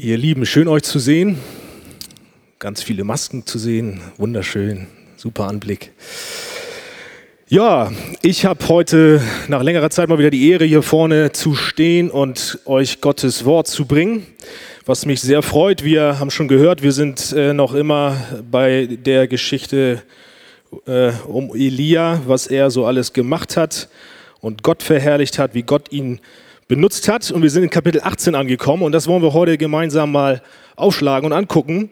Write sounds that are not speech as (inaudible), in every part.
Ihr Lieben, schön euch zu sehen. Ganz viele Masken zu sehen. Wunderschön. Super Anblick. Ja, ich habe heute nach längerer Zeit mal wieder die Ehre, hier vorne zu stehen und euch Gottes Wort zu bringen, was mich sehr freut. Wir haben schon gehört, wir sind äh, noch immer bei der Geschichte äh, um Elia, was er so alles gemacht hat und Gott verherrlicht hat, wie Gott ihn benutzt hat. Und wir sind in Kapitel 18 angekommen und das wollen wir heute gemeinsam mal aufschlagen und angucken.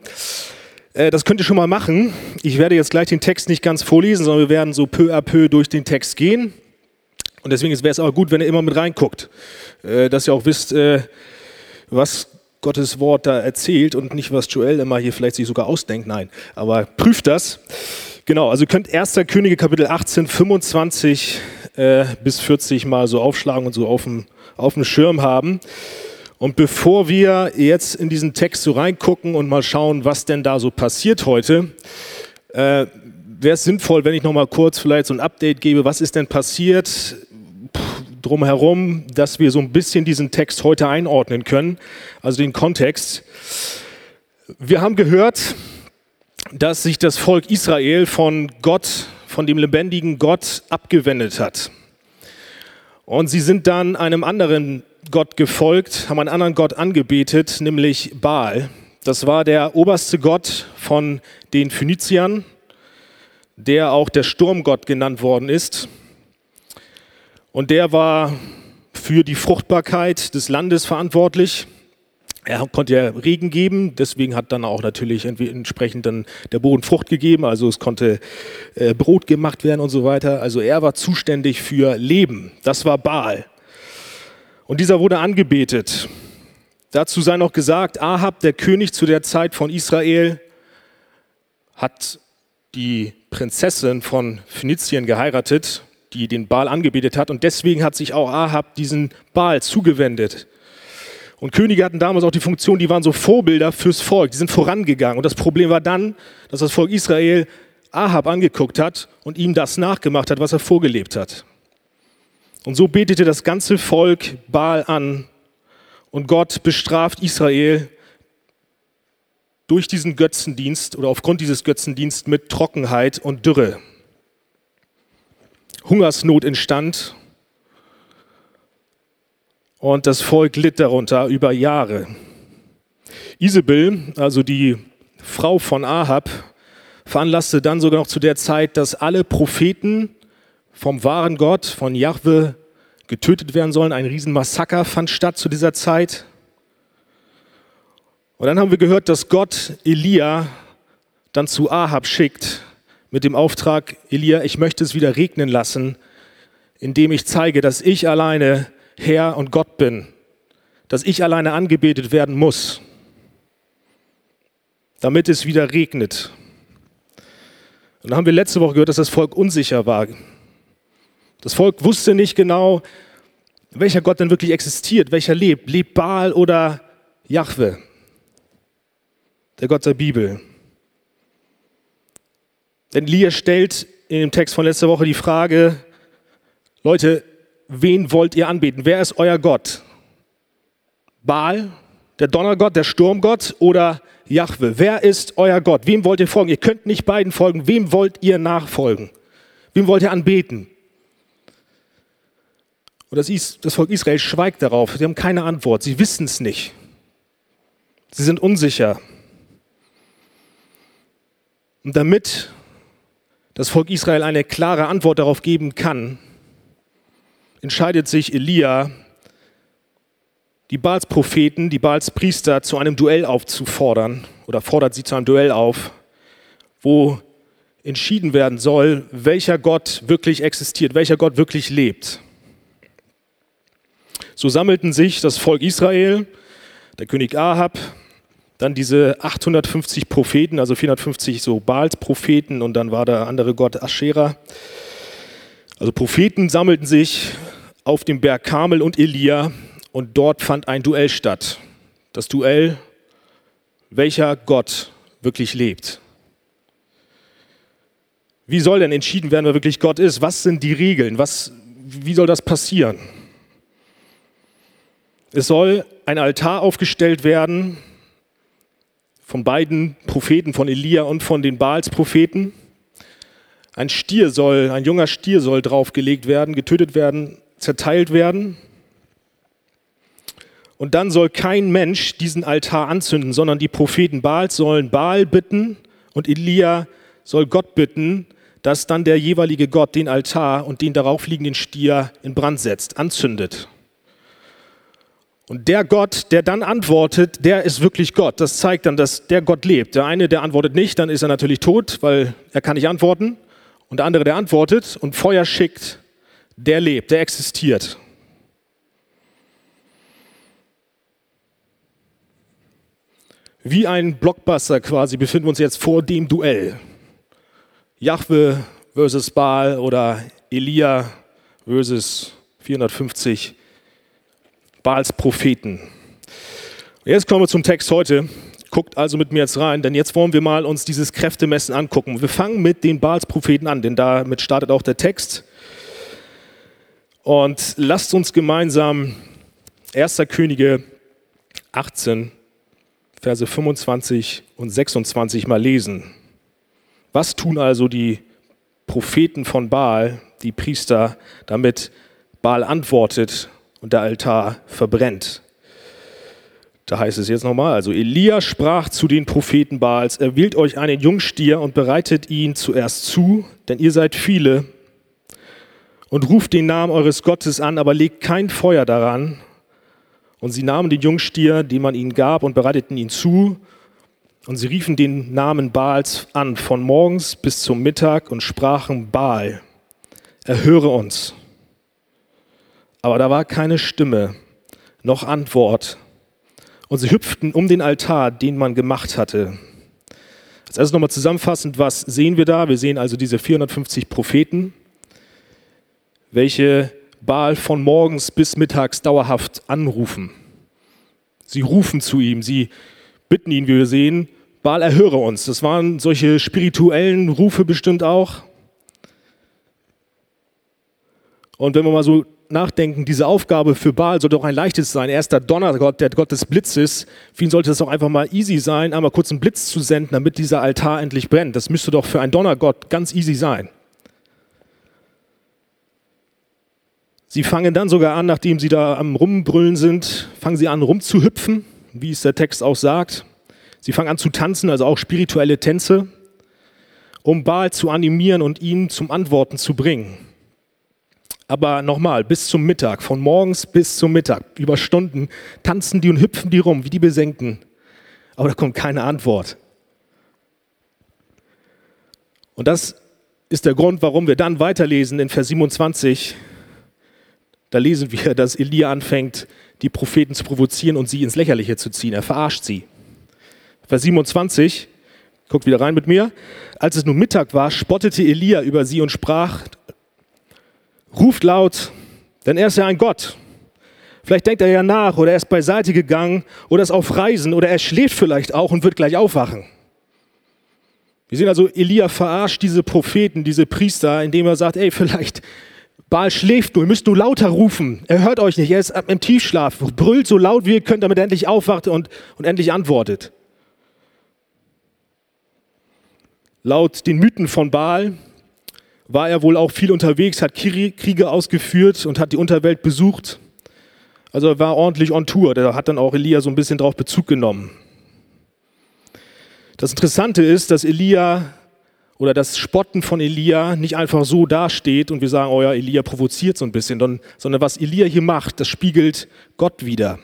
Äh, das könnt ihr schon mal machen. Ich werde jetzt gleich den Text nicht ganz vorlesen, sondern wir werden so peu à peu durch den Text gehen. Und deswegen wäre es aber gut, wenn ihr immer mit reinguckt, äh, dass ihr auch wisst, äh, was Gottes Wort da erzählt und nicht, was Joel immer hier vielleicht sich sogar ausdenkt. Nein, aber prüft das. Genau, also könnt 1. Könige Kapitel 18, 25 äh, bis 40 mal so aufschlagen und so auf dem, auf dem Schirm haben. Und bevor wir jetzt in diesen Text so reingucken und mal schauen, was denn da so passiert heute, äh, wäre es sinnvoll, wenn ich noch mal kurz vielleicht so ein Update gebe, was ist denn passiert drumherum, dass wir so ein bisschen diesen Text heute einordnen können, also den Kontext. Wir haben gehört, dass sich das Volk Israel von Gott, von dem lebendigen Gott abgewendet hat. Und sie sind dann einem anderen Gott gefolgt, haben einen anderen Gott angebetet, nämlich Baal. Das war der oberste Gott von den Phöniziern, der auch der Sturmgott genannt worden ist. Und der war für die Fruchtbarkeit des Landes verantwortlich. Er konnte ja Regen geben, deswegen hat dann auch natürlich entsprechend dann der Boden Frucht gegeben, also es konnte äh, Brot gemacht werden und so weiter. Also er war zuständig für Leben. Das war Baal. Und dieser wurde angebetet. Dazu sei noch gesagt, Ahab, der König zu der Zeit von Israel, hat die Prinzessin von Phönizien geheiratet, die den Baal angebetet hat. Und deswegen hat sich auch Ahab diesen Baal zugewendet. Und Könige hatten damals auch die Funktion, die waren so Vorbilder fürs Volk, die sind vorangegangen. Und das Problem war dann, dass das Volk Israel Ahab angeguckt hat und ihm das nachgemacht hat, was er vorgelebt hat. Und so betete das ganze Volk Baal an und Gott bestraft Israel durch diesen Götzendienst oder aufgrund dieses Götzendienstes mit Trockenheit und Dürre. Hungersnot entstand und das Volk litt darunter über Jahre. Isabel, also die Frau von Ahab, veranlasste dann sogar noch zu der Zeit, dass alle Propheten vom wahren Gott, von Jahwe, getötet werden sollen. Ein Riesenmassaker fand statt zu dieser Zeit. Und dann haben wir gehört, dass Gott Elia dann zu Ahab schickt mit dem Auftrag, Elia, ich möchte es wieder regnen lassen, indem ich zeige, dass ich alleine Herr und Gott bin, dass ich alleine angebetet werden muss, damit es wieder regnet. Und dann haben wir letzte Woche gehört, dass das Volk unsicher war. Das Volk wusste nicht genau, welcher Gott denn wirklich existiert, welcher lebt. Lebt Baal oder Jahwe, der Gott der Bibel? Denn Lia stellt in dem Text von letzter Woche die Frage, Leute, wen wollt ihr anbeten? Wer ist euer Gott? Baal, der Donnergott, der Sturmgott oder Jahwe? Wer ist euer Gott? Wem wollt ihr folgen? Ihr könnt nicht beiden folgen. Wem wollt ihr nachfolgen? Wem wollt ihr anbeten? Und das, das Volk Israel schweigt darauf. Sie haben keine Antwort. Sie wissen es nicht. Sie sind unsicher. Und damit das Volk Israel eine klare Antwort darauf geben kann, entscheidet sich Elia, die Baals-Propheten, die Baals-Priester zu einem Duell aufzufordern oder fordert sie zu einem Duell auf, wo entschieden werden soll, welcher Gott wirklich existiert, welcher Gott wirklich lebt. So sammelten sich das Volk Israel, der König Ahab, dann diese 850 Propheten, also 450 so Baals-Propheten und dann war der andere Gott Aschera. Also Propheten sammelten sich auf dem Berg Karmel und Elia und dort fand ein Duell statt. Das Duell, welcher Gott wirklich lebt. Wie soll denn entschieden werden, wer wirklich Gott ist? Was sind die Regeln? Was, wie soll das passieren? Es soll ein Altar aufgestellt werden von beiden Propheten, von Elia und von den Baals-Propheten. Ein Stier soll, ein junger Stier soll draufgelegt werden, getötet werden, zerteilt werden. Und dann soll kein Mensch diesen Altar anzünden, sondern die Propheten Baals sollen Baal bitten und Elia soll Gott bitten, dass dann der jeweilige Gott den Altar und den darauf liegenden Stier in Brand setzt, anzündet. Und der Gott, der dann antwortet, der ist wirklich Gott. Das zeigt dann, dass der Gott lebt. Der eine, der antwortet nicht, dann ist er natürlich tot, weil er kann nicht antworten. Und der andere, der antwortet und Feuer schickt, der lebt, der existiert. Wie ein Blockbuster quasi befinden wir uns jetzt vor dem Duell. Jahwe versus Baal oder Elia versus 450 Baals Propheten. Jetzt kommen wir zum Text heute. Guckt also mit mir jetzt rein, denn jetzt wollen wir mal uns dieses Kräftemessen angucken. Wir fangen mit den Baals Propheten an, denn damit startet auch der Text. Und lasst uns gemeinsam 1. Könige 18, Verse 25 und 26 mal lesen. Was tun also die Propheten von Baal, die Priester, damit Baal antwortet und der Altar verbrennt. Da heißt es jetzt nochmal, also Elia sprach zu den Propheten Baals, er wählt euch einen Jungstier und bereitet ihn zuerst zu, denn ihr seid viele, und ruft den Namen eures Gottes an, aber legt kein Feuer daran. Und sie nahmen den Jungstier, den man ihnen gab, und bereiteten ihn zu. Und sie riefen den Namen Baals an von morgens bis zum Mittag und sprachen, Baal, erhöre uns. Aber da war keine Stimme, noch Antwort. Und sie hüpften um den Altar, den man gemacht hatte. Als erstes nochmal zusammenfassend, was sehen wir da? Wir sehen also diese 450 Propheten, welche Baal von morgens bis mittags dauerhaft anrufen. Sie rufen zu ihm, sie bitten ihn, wie wir sehen, Baal erhöre uns. Das waren solche spirituellen Rufe bestimmt auch. Und wenn wir mal so nachdenken, diese Aufgabe für Baal sollte auch ein leichtes sein. Er ist der Donnergott, der Gott des Blitzes. Für ihn sollte es auch einfach mal easy sein, einmal kurz einen Blitz zu senden, damit dieser Altar endlich brennt. Das müsste doch für einen Donnergott ganz easy sein. Sie fangen dann sogar an, nachdem sie da am Rumbrüllen sind, fangen sie an rumzuhüpfen, wie es der Text auch sagt. Sie fangen an zu tanzen, also auch spirituelle Tänze, um Baal zu animieren und ihn zum Antworten zu bringen. Aber nochmal, bis zum Mittag, von morgens bis zum Mittag, über Stunden, tanzen die und hüpfen die rum, wie die Besenken. Aber da kommt keine Antwort. Und das ist der Grund, warum wir dann weiterlesen in Vers 27. Da lesen wir, dass Elia anfängt, die Propheten zu provozieren und sie ins Lächerliche zu ziehen. Er verarscht sie. Vers 27, guckt wieder rein mit mir. Als es nun Mittag war, spottete Elia über sie und sprach, ruft laut, denn er ist ja ein Gott. Vielleicht denkt er ja nach oder er ist beiseite gegangen oder ist auf Reisen oder er schläft vielleicht auch und wird gleich aufwachen. Wir sehen also, Elia verarscht diese Propheten, diese Priester, indem er sagt, ey, vielleicht Baal schläft nur, ihr müsst nur lauter rufen. Er hört euch nicht, er ist im Tiefschlaf, brüllt so laut wie ihr könnt, damit er endlich aufwacht und, und endlich antwortet. Laut den Mythen von Baal war er wohl auch viel unterwegs, hat Kriege ausgeführt und hat die Unterwelt besucht. Also er war ordentlich on Tour. Da hat dann auch Elia so ein bisschen drauf Bezug genommen. Das Interessante ist, dass Elia oder das Spotten von Elia nicht einfach so dasteht und wir sagen, oh ja, Elia provoziert so ein bisschen, sondern was Elia hier macht, das spiegelt Gott wieder.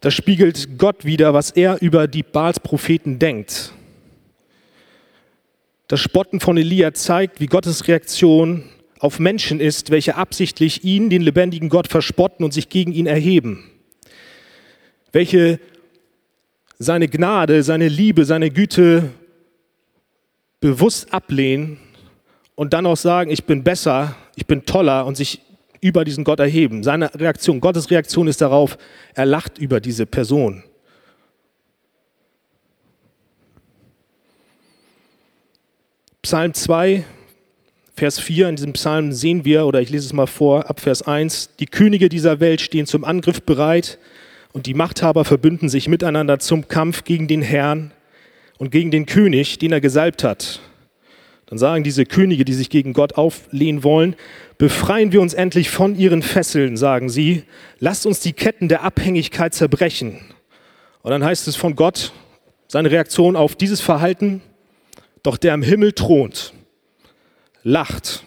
Das spiegelt Gott wieder, was er über die Baals Propheten denkt. Das Spotten von Elia zeigt, wie Gottes Reaktion auf Menschen ist, welche absichtlich ihn, den lebendigen Gott, verspotten und sich gegen ihn erheben. Welche seine Gnade, seine Liebe, seine Güte bewusst ablehnen und dann auch sagen, ich bin besser, ich bin toller und sich über diesen Gott erheben. Seine Reaktion, Gottes Reaktion ist darauf, er lacht über diese Person. Psalm 2, Vers 4, in diesem Psalm sehen wir, oder ich lese es mal vor, ab Vers 1, die Könige dieser Welt stehen zum Angriff bereit und die Machthaber verbünden sich miteinander zum Kampf gegen den Herrn und gegen den König, den er gesalbt hat. Dann sagen diese Könige, die sich gegen Gott auflehnen wollen, befreien wir uns endlich von ihren Fesseln, sagen sie, lasst uns die Ketten der Abhängigkeit zerbrechen. Und dann heißt es von Gott, seine Reaktion auf dieses Verhalten, doch der im Himmel thront, lacht,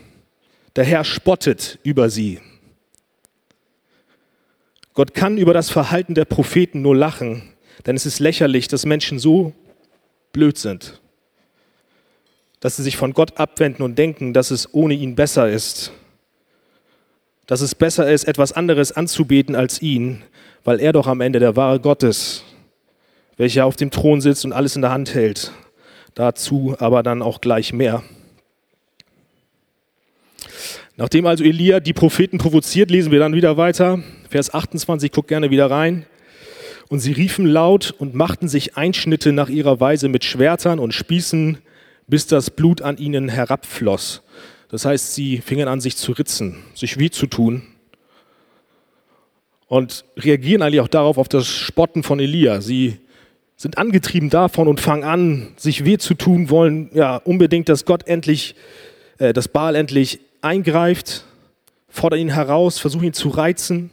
der Herr spottet über sie. Gott kann über das Verhalten der Propheten nur lachen, denn es ist lächerlich, dass Menschen so blöd sind, dass sie sich von Gott abwenden und denken, dass es ohne ihn besser ist, dass es besser ist, etwas anderes anzubeten als ihn, weil er doch am Ende der wahre Gott ist, welcher auf dem Thron sitzt und alles in der Hand hält. Dazu aber dann auch gleich mehr. Nachdem also Elia die Propheten provoziert, lesen wir dann wieder weiter. Vers 28, guck gerne wieder rein. Und sie riefen laut und machten sich Einschnitte nach ihrer Weise mit Schwertern und Spießen, bis das Blut an ihnen herabfloss. Das heißt, sie fingen an, sich zu ritzen, sich weh zu tun. Und reagieren eigentlich auch darauf, auf das Spotten von Elia. Sie sind angetrieben davon und fangen an, sich weh zu tun, wollen ja unbedingt, dass Gott endlich, äh, dass Baal endlich eingreift, fordern ihn heraus, versuchen ihn zu reizen.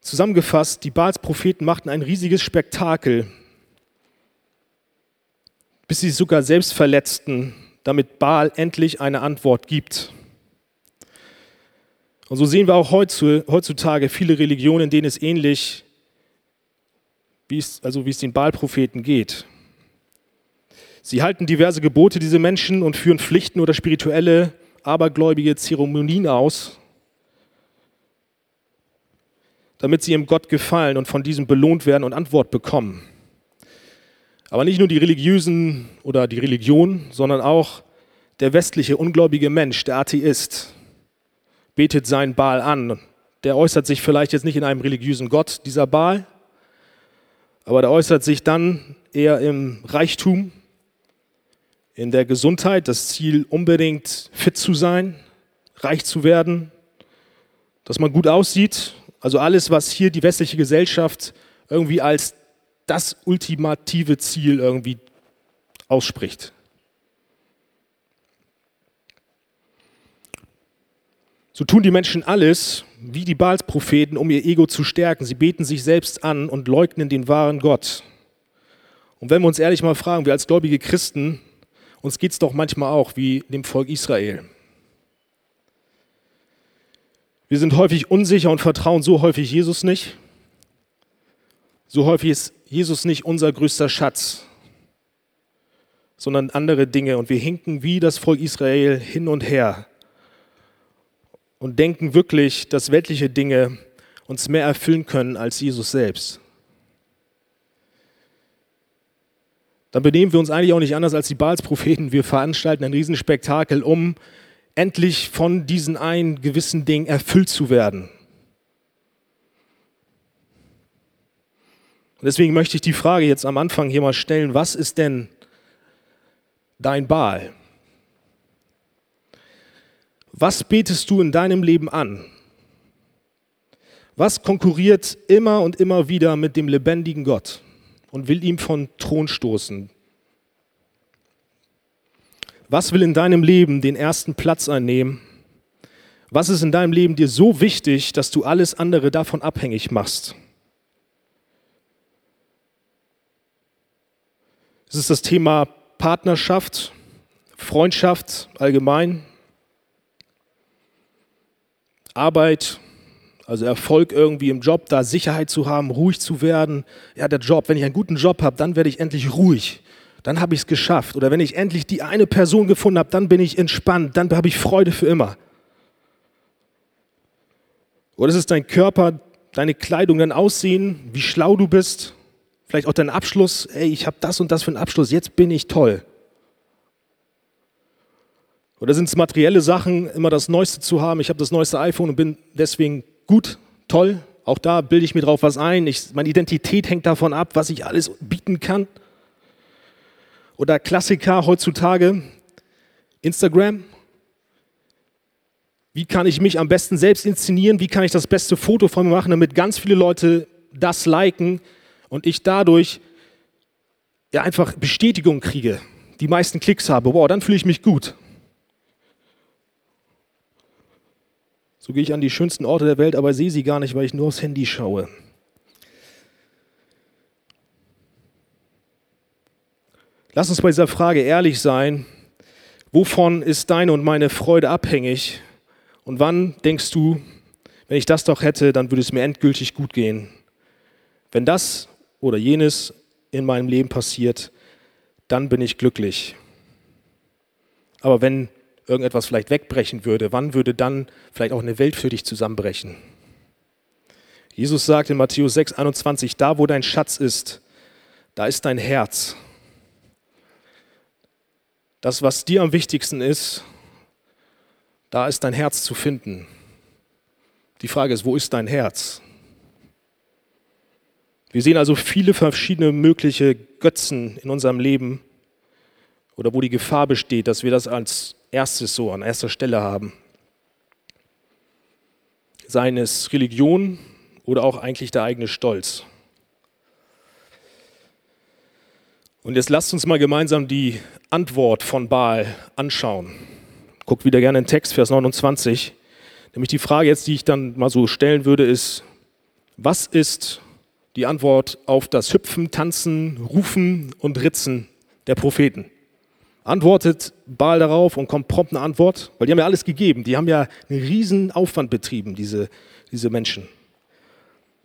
Zusammengefasst, die Baals Propheten machten ein riesiges Spektakel, bis sie sogar selbst verletzten, damit Baal endlich eine Antwort gibt. Und so sehen wir auch heutzutage viele Religionen, in denen es ähnlich, wie es, also wie es den Baal-Propheten geht. Sie halten diverse Gebote, diese Menschen, und führen Pflichten oder spirituelle, abergläubige Zeremonien aus, damit sie ihrem Gott gefallen und von diesem belohnt werden und Antwort bekommen. Aber nicht nur die Religiösen oder die Religion, sondern auch der westliche ungläubige Mensch, der Atheist, betet seinen Baal an. Der äußert sich vielleicht jetzt nicht in einem religiösen Gott, dieser Baal, aber der äußert sich dann eher im Reichtum, in der Gesundheit, das Ziel unbedingt fit zu sein, reich zu werden, dass man gut aussieht, also alles, was hier die westliche Gesellschaft irgendwie als das ultimative Ziel irgendwie ausspricht. So tun die Menschen alles, wie die Baals-Propheten, um ihr Ego zu stärken. Sie beten sich selbst an und leugnen den wahren Gott. Und wenn wir uns ehrlich mal fragen, wir als gläubige Christen, uns geht es doch manchmal auch wie dem Volk Israel. Wir sind häufig unsicher und vertrauen so häufig Jesus nicht. So häufig ist Jesus nicht unser größter Schatz, sondern andere Dinge. Und wir hinken wie das Volk Israel hin und her und denken wirklich, dass weltliche Dinge uns mehr erfüllen können als Jesus selbst. Dann benehmen wir uns eigentlich auch nicht anders als die Baalspropheten. Wir veranstalten ein Riesenspektakel, um endlich von diesen einen gewissen Ding erfüllt zu werden. Und deswegen möchte ich die Frage jetzt am Anfang hier mal stellen, was ist denn dein Baal? Was betest du in deinem Leben an? Was konkurriert immer und immer wieder mit dem lebendigen Gott und will ihm von Thron stoßen? Was will in deinem Leben den ersten Platz einnehmen? Was ist in deinem Leben dir so wichtig, dass du alles andere davon abhängig machst? Es ist das Thema Partnerschaft, Freundschaft allgemein, Arbeit, also Erfolg irgendwie im Job, da Sicherheit zu haben, ruhig zu werden. Ja, der Job, wenn ich einen guten Job habe, dann werde ich endlich ruhig dann habe ich es geschafft. Oder wenn ich endlich die eine Person gefunden habe, dann bin ich entspannt, dann habe ich Freude für immer. Oder es ist dein Körper, deine Kleidung, dein Aussehen, wie schlau du bist, vielleicht auch dein Abschluss. Ey, ich habe das und das für einen Abschluss, jetzt bin ich toll. Oder sind es materielle Sachen, immer das Neueste zu haben? Ich habe das neueste iPhone und bin deswegen gut, toll. Auch da bilde ich mir drauf was ein. Ich, meine Identität hängt davon ab, was ich alles bieten kann. Oder Klassiker heutzutage, Instagram. Wie kann ich mich am besten selbst inszenieren? Wie kann ich das beste Foto von mir machen, damit ganz viele Leute das liken und ich dadurch ja einfach Bestätigung kriege, die meisten Klicks habe? Wow, dann fühle ich mich gut. So gehe ich an die schönsten Orte der Welt, aber sehe sie gar nicht, weil ich nur aufs Handy schaue. Lass uns bei dieser Frage ehrlich sein. Wovon ist deine und meine Freude abhängig? Und wann denkst du, wenn ich das doch hätte, dann würde es mir endgültig gut gehen? Wenn das oder jenes in meinem Leben passiert, dann bin ich glücklich. Aber wenn irgendetwas vielleicht wegbrechen würde, wann würde dann vielleicht auch eine Welt für dich zusammenbrechen? Jesus sagt in Matthäus 6, 21, da wo dein Schatz ist, da ist dein Herz. Das, was dir am wichtigsten ist, da ist dein Herz zu finden. Die Frage ist, wo ist dein Herz? Wir sehen also viele verschiedene mögliche Götzen in unserem Leben oder wo die Gefahr besteht, dass wir das als erstes so an erster Stelle haben. Seien es Religion oder auch eigentlich der eigene Stolz. Und jetzt lasst uns mal gemeinsam die Antwort von Baal anschauen. Guckt wieder gerne in den Text, Vers 29. Nämlich die Frage jetzt, die ich dann mal so stellen würde, ist, was ist die Antwort auf das Hüpfen, Tanzen, Rufen und Ritzen der Propheten? Antwortet Baal darauf und kommt prompt eine Antwort? Weil die haben ja alles gegeben. Die haben ja einen riesen Aufwand betrieben, diese, diese Menschen.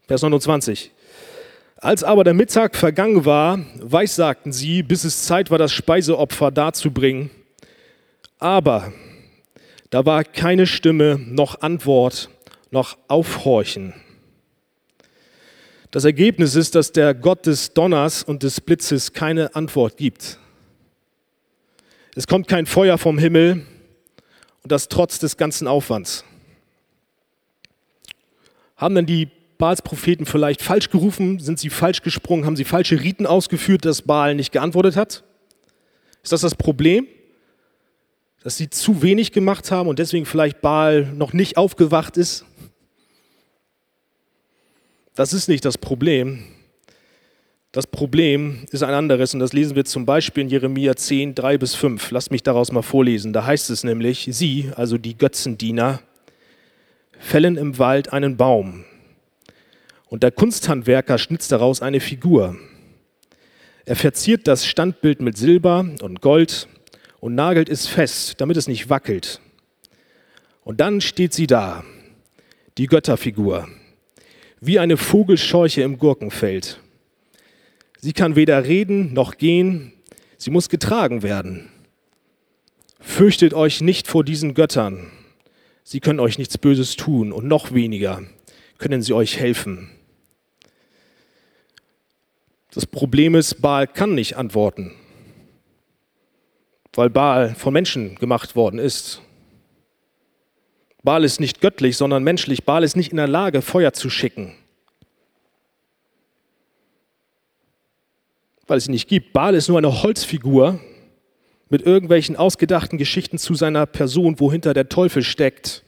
Vers 29. Als aber der Mittag vergangen war, weissagten sie, bis es Zeit war, das Speiseopfer darzubringen. Aber da war keine Stimme, noch Antwort, noch Aufhorchen. Das Ergebnis ist, dass der Gott des Donners und des Blitzes keine Antwort gibt. Es kommt kein Feuer vom Himmel und das trotz des ganzen Aufwands. Haben denn die Baals Propheten vielleicht falsch gerufen? Sind sie falsch gesprungen? Haben sie falsche Riten ausgeführt, dass Baal nicht geantwortet hat? Ist das das Problem? Dass sie zu wenig gemacht haben und deswegen vielleicht Baal noch nicht aufgewacht ist? Das ist nicht das Problem. Das Problem ist ein anderes und das lesen wir zum Beispiel in Jeremia 10, 3 bis 5. Lasst mich daraus mal vorlesen. Da heißt es nämlich, sie, also die Götzendiener, fällen im Wald einen Baum und der Kunsthandwerker schnitzt daraus eine Figur. Er verziert das Standbild mit Silber und Gold und nagelt es fest, damit es nicht wackelt. Und dann steht sie da, die Götterfigur, wie eine Vogelscheuche im Gurkenfeld. Sie kann weder reden noch gehen, sie muss getragen werden. Fürchtet euch nicht vor diesen Göttern. Sie können euch nichts Böses tun und noch weniger können sie euch helfen. Das Problem ist, Baal kann nicht antworten, weil Baal von Menschen gemacht worden ist. Baal ist nicht göttlich, sondern menschlich. Baal ist nicht in der Lage, Feuer zu schicken. Weil es ihn nicht gibt. Baal ist nur eine Holzfigur mit irgendwelchen ausgedachten Geschichten zu seiner Person, wohinter der Teufel steckt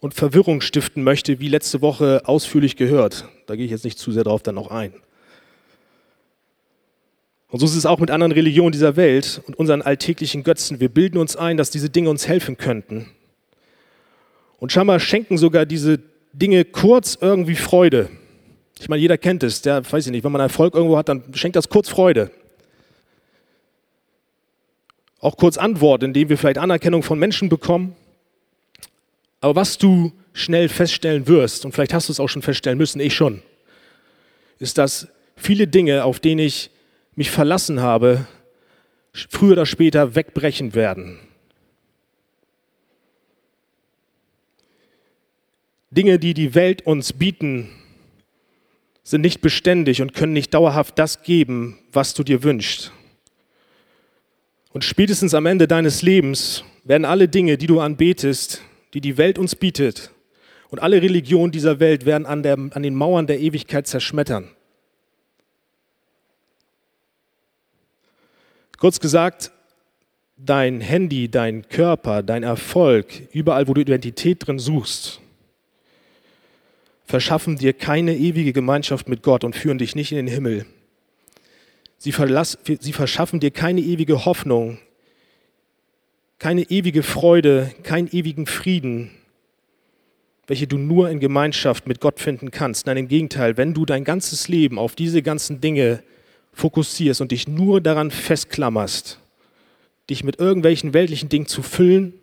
und Verwirrung stiften möchte, wie letzte Woche ausführlich gehört. Da gehe ich jetzt nicht zu sehr drauf dann noch ein. Und so ist es auch mit anderen Religionen dieser Welt und unseren alltäglichen Götzen. Wir bilden uns ein, dass diese Dinge uns helfen könnten. Und scheinbar schenken sogar diese Dinge kurz irgendwie Freude. Ich meine, jeder kennt es, der weiß ich nicht, wenn man Erfolg irgendwo hat, dann schenkt das kurz Freude. Auch kurz Antwort, indem wir vielleicht Anerkennung von Menschen bekommen. Aber was du schnell feststellen wirst, und vielleicht hast du es auch schon feststellen müssen, ich schon, ist, dass viele Dinge, auf denen ich mich verlassen habe, früher oder später wegbrechen werden. Dinge, die die Welt uns bieten, sind nicht beständig und können nicht dauerhaft das geben, was du dir wünschst. Und spätestens am Ende deines Lebens werden alle Dinge, die du anbetest, die die Welt uns bietet, und alle Religionen dieser Welt werden an, der, an den Mauern der Ewigkeit zerschmettern. Kurz gesagt, dein Handy, dein Körper, dein Erfolg, überall, wo du Identität drin suchst, verschaffen dir keine ewige Gemeinschaft mit Gott und führen dich nicht in den Himmel. Sie, verlass, sie verschaffen dir keine ewige Hoffnung, keine ewige Freude, keinen ewigen Frieden, welche du nur in Gemeinschaft mit Gott finden kannst. Nein, im Gegenteil, wenn du dein ganzes Leben auf diese ganzen Dinge fokussierst und dich nur daran festklammerst, dich mit irgendwelchen weltlichen Dingen zu füllen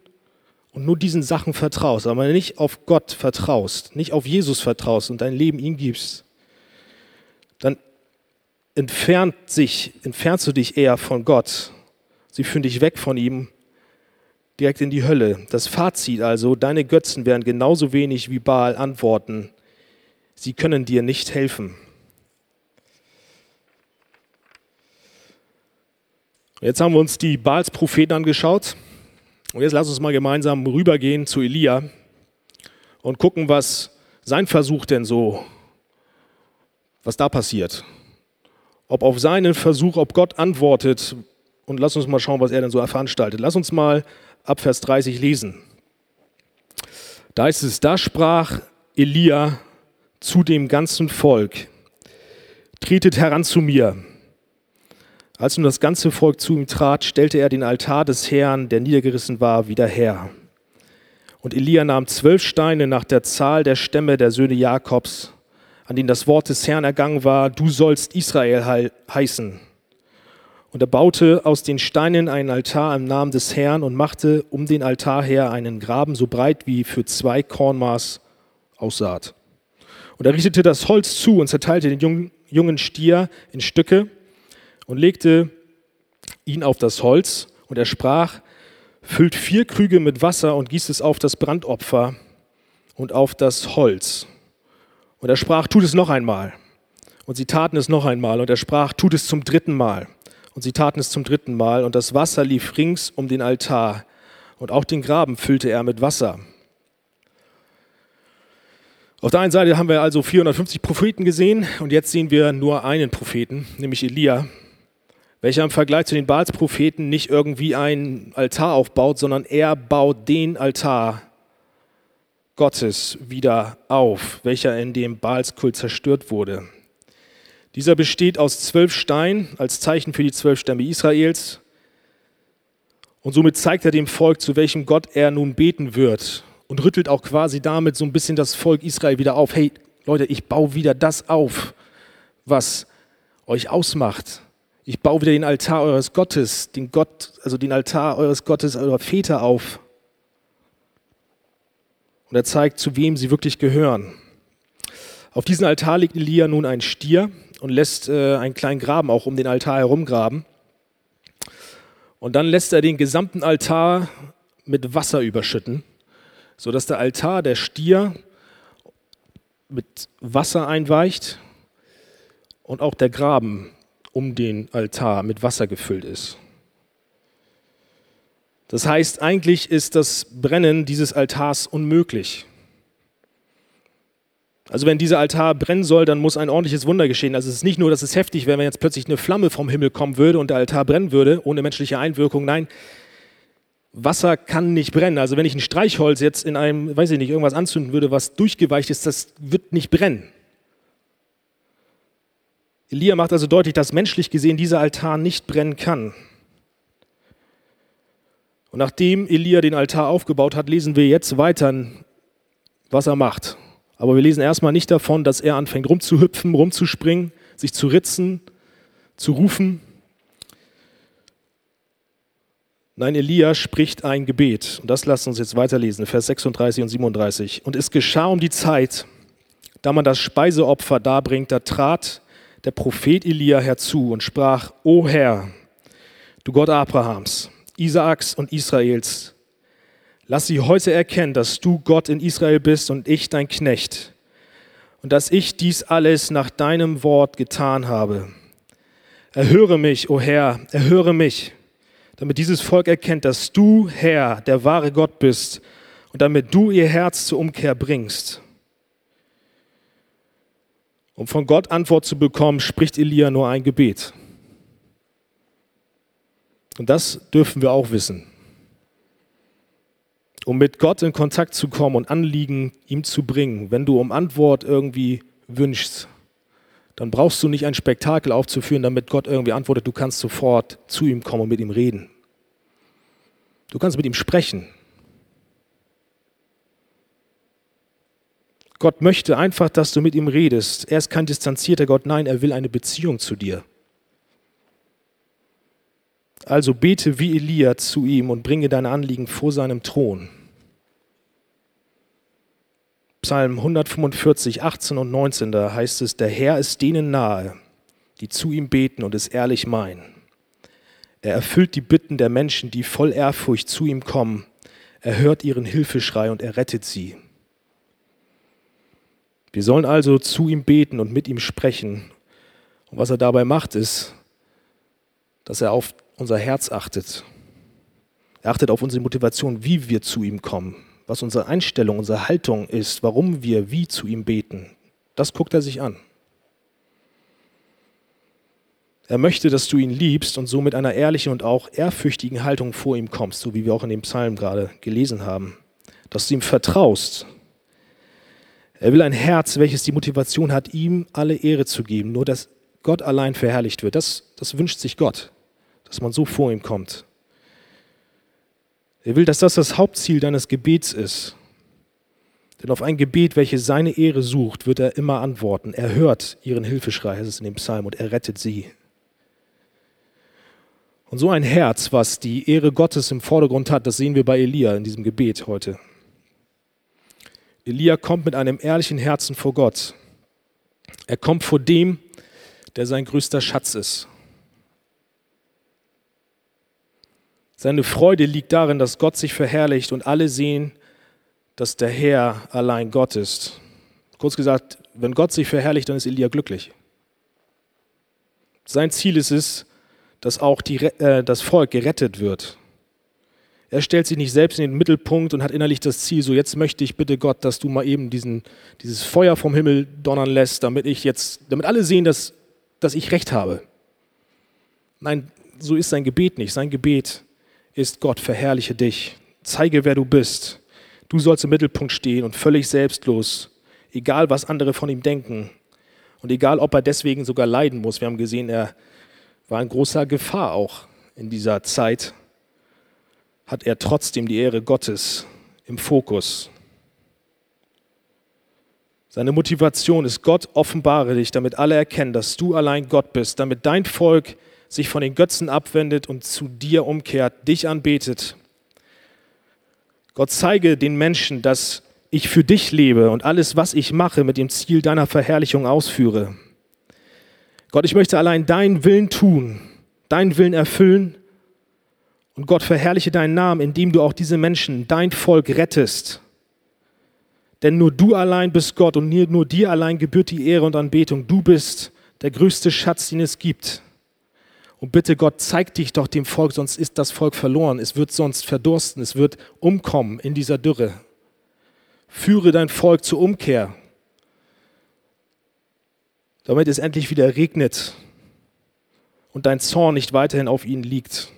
und nur diesen Sachen vertraust, aber nicht auf Gott vertraust, nicht auf Jesus vertraust und dein Leben ihm gibst, dann entfernt sich, entfernst du dich eher von Gott. Sie führen dich weg von ihm, direkt in die Hölle. Das Fazit also, deine Götzen werden genauso wenig wie Baal antworten. Sie können dir nicht helfen. Jetzt haben wir uns die Baals Propheten angeschaut. Und jetzt lass uns mal gemeinsam rübergehen zu Elia und gucken, was sein Versuch denn so, was da passiert. Ob auf seinen Versuch, ob Gott antwortet. Und lass uns mal schauen, was er denn so veranstaltet. Lass uns mal ab Vers 30 lesen. Da ist es, da sprach Elia zu dem ganzen Volk, tretet heran zu mir. Als nun das ganze Volk zu ihm trat, stellte er den Altar des Herrn, der niedergerissen war, wieder her. Und Elia nahm zwölf Steine nach der Zahl der Stämme der Söhne Jakobs, an denen das Wort des Herrn ergangen war, du sollst Israel heißen. Und er baute aus den Steinen einen Altar im Namen des Herrn und machte um den Altar her einen Graben so breit wie für zwei Kornmaß aussaat. Und er richtete das Holz zu und zerteilte den jungen Stier in Stücke und legte ihn auf das Holz. Und er sprach, füllt vier Krüge mit Wasser und gießt es auf das Brandopfer und auf das Holz. Und er sprach, tut es noch einmal. Und sie taten es noch einmal. Und er sprach, tut es zum dritten Mal. Und sie taten es zum dritten Mal. Und das Wasser lief rings um den Altar. Und auch den Graben füllte er mit Wasser. Auf der einen Seite haben wir also 450 Propheten gesehen und jetzt sehen wir nur einen Propheten, nämlich Elia, welcher im Vergleich zu den Baalspropheten nicht irgendwie einen Altar aufbaut, sondern er baut den Altar Gottes wieder auf, welcher in dem Baalskult zerstört wurde. Dieser besteht aus zwölf Steinen als Zeichen für die zwölf Stämme Israels. Und somit zeigt er dem Volk, zu welchem Gott er nun beten wird und rüttelt auch quasi damit so ein bisschen das Volk Israel wieder auf. Hey Leute, ich baue wieder das auf, was euch ausmacht, ich baue wieder den Altar eures Gottes, den Gott, also den Altar eures Gottes, eurer Väter auf. Und er zeigt, zu wem sie wirklich gehören. Auf diesen Altar legt Elia nun einen Stier und lässt äh, einen kleinen Graben auch um den Altar herumgraben. Und dann lässt er den gesamten Altar mit Wasser überschütten, sodass der Altar, der Stier, mit Wasser einweicht und auch der Graben um den Altar mit Wasser gefüllt ist. Das heißt, eigentlich ist das Brennen dieses Altars unmöglich. Also wenn dieser Altar brennen soll, dann muss ein ordentliches Wunder geschehen. Also es ist nicht nur, dass es heftig wäre, wenn jetzt plötzlich eine Flamme vom Himmel kommen würde und der Altar brennen würde, ohne menschliche Einwirkung. Nein, Wasser kann nicht brennen. Also wenn ich ein Streichholz jetzt in einem, weiß ich nicht, irgendwas anzünden würde, was durchgeweicht ist, das wird nicht brennen. Elia macht also deutlich, dass menschlich gesehen dieser Altar nicht brennen kann. Und nachdem Elia den Altar aufgebaut hat, lesen wir jetzt weiter, was er macht. Aber wir lesen erstmal nicht davon, dass er anfängt rumzuhüpfen, rumzuspringen, sich zu ritzen, zu rufen. Nein, Elia spricht ein Gebet. Und das lasst uns jetzt weiterlesen, Vers 36 und 37. Und es geschah um die Zeit, da man das Speiseopfer darbringt, da trat der Prophet Elia herzu und sprach, O Herr, du Gott Abrahams, Isaaks und Israels, lass sie heute erkennen, dass du Gott in Israel bist und ich dein Knecht und dass ich dies alles nach deinem Wort getan habe. Erhöre mich, o Herr, erhöre mich, damit dieses Volk erkennt, dass du, Herr, der wahre Gott bist und damit du ihr Herz zur Umkehr bringst. Um von Gott Antwort zu bekommen, spricht Elia nur ein Gebet. Und das dürfen wir auch wissen. Um mit Gott in Kontakt zu kommen und Anliegen ihm zu bringen, wenn du um Antwort irgendwie wünschst, dann brauchst du nicht ein Spektakel aufzuführen, damit Gott irgendwie antwortet. Du kannst sofort zu ihm kommen und mit ihm reden. Du kannst mit ihm sprechen. Gott möchte einfach, dass du mit ihm redest. Er ist kein distanzierter Gott, nein, er will eine Beziehung zu dir. Also bete wie Elia zu ihm und bringe deine Anliegen vor seinem Thron. Psalm 145, 18 und 19, da heißt es, der Herr ist denen nahe, die zu ihm beten und es ehrlich meinen. Er erfüllt die Bitten der Menschen, die voll Ehrfurcht zu ihm kommen. Er hört ihren Hilfeschrei und er rettet sie. Wir sollen also zu ihm beten und mit ihm sprechen. Und was er dabei macht, ist, dass er auf unser Herz achtet. Er achtet auf unsere Motivation, wie wir zu ihm kommen, was unsere Einstellung, unsere Haltung ist, warum wir wie zu ihm beten. Das guckt er sich an. Er möchte, dass du ihn liebst und so mit einer ehrlichen und auch ehrfürchtigen Haltung vor ihm kommst, so wie wir auch in dem Psalm gerade gelesen haben. Dass du ihm vertraust. Er will ein Herz, welches die Motivation hat, ihm alle Ehre zu geben, nur dass Gott allein verherrlicht wird. Das, das wünscht sich Gott dass man so vor ihm kommt. Er will, dass das das Hauptziel deines Gebets ist. Denn auf ein Gebet, welches seine Ehre sucht, wird er immer antworten. Er hört ihren Hilfeschrei, heißt es in dem Psalm, und er rettet sie. Und so ein Herz, was die Ehre Gottes im Vordergrund hat, das sehen wir bei Elia in diesem Gebet heute. Elia kommt mit einem ehrlichen Herzen vor Gott. Er kommt vor dem, der sein größter Schatz ist. Seine Freude liegt darin, dass Gott sich verherrlicht und alle sehen, dass der Herr allein Gott ist. Kurz gesagt, wenn Gott sich verherrlicht, dann ist Elia glücklich. Sein Ziel ist es, dass auch die, äh, das Volk gerettet wird. Er stellt sich nicht selbst in den Mittelpunkt und hat innerlich das Ziel, so jetzt möchte ich bitte Gott, dass du mal eben diesen, dieses Feuer vom Himmel donnern lässt, damit ich jetzt, damit alle sehen, dass, dass ich recht habe. Nein, so ist sein Gebet nicht. Sein Gebet ist Gott, verherrliche dich, zeige, wer du bist. Du sollst im Mittelpunkt stehen und völlig selbstlos, egal was andere von ihm denken und egal, ob er deswegen sogar leiden muss. Wir haben gesehen, er war in großer Gefahr auch in dieser Zeit, hat er trotzdem die Ehre Gottes im Fokus. Seine Motivation ist, Gott offenbare dich, damit alle erkennen, dass du allein Gott bist, damit dein Volk sich von den Götzen abwendet und zu dir umkehrt, dich anbetet. Gott zeige den Menschen, dass ich für dich lebe und alles, was ich mache, mit dem Ziel deiner Verherrlichung ausführe. Gott, ich möchte allein deinen Willen tun, deinen Willen erfüllen. Und Gott, verherrliche deinen Namen, indem du auch diese Menschen, dein Volk rettest. Denn nur du allein bist Gott und nur dir allein gebührt die Ehre und Anbetung. Du bist der größte Schatz, den es gibt. Und bitte Gott, zeig dich doch dem Volk, sonst ist das Volk verloren. Es wird sonst verdursten, es wird umkommen in dieser Dürre. Führe dein Volk zur Umkehr, damit es endlich wieder regnet und dein Zorn nicht weiterhin auf ihnen liegt,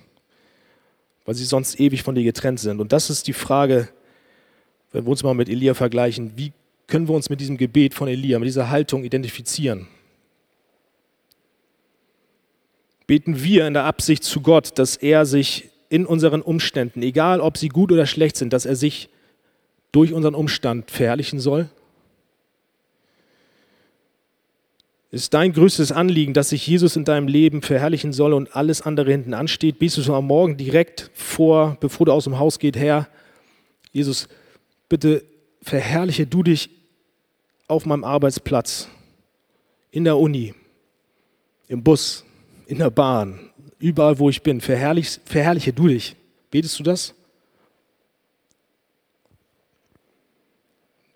weil sie sonst ewig von dir getrennt sind. Und das ist die Frage, wenn wir uns mal mit Elia vergleichen, wie können wir uns mit diesem Gebet von Elia, mit dieser Haltung identifizieren? beten wir in der Absicht zu Gott, dass er sich in unseren Umständen, egal ob sie gut oder schlecht sind, dass er sich durch unseren Umstand verherrlichen soll? Ist dein größtes Anliegen, dass sich Jesus in deinem Leben verherrlichen soll und alles andere hinten ansteht? Bist du schon am Morgen direkt vor, bevor du aus dem Haus gehst, Herr, Jesus, bitte verherrliche du dich auf meinem Arbeitsplatz, in der Uni, im Bus, in der Bahn, überall, wo ich bin. Verherrlich, verherrliche du dich. Betest du das?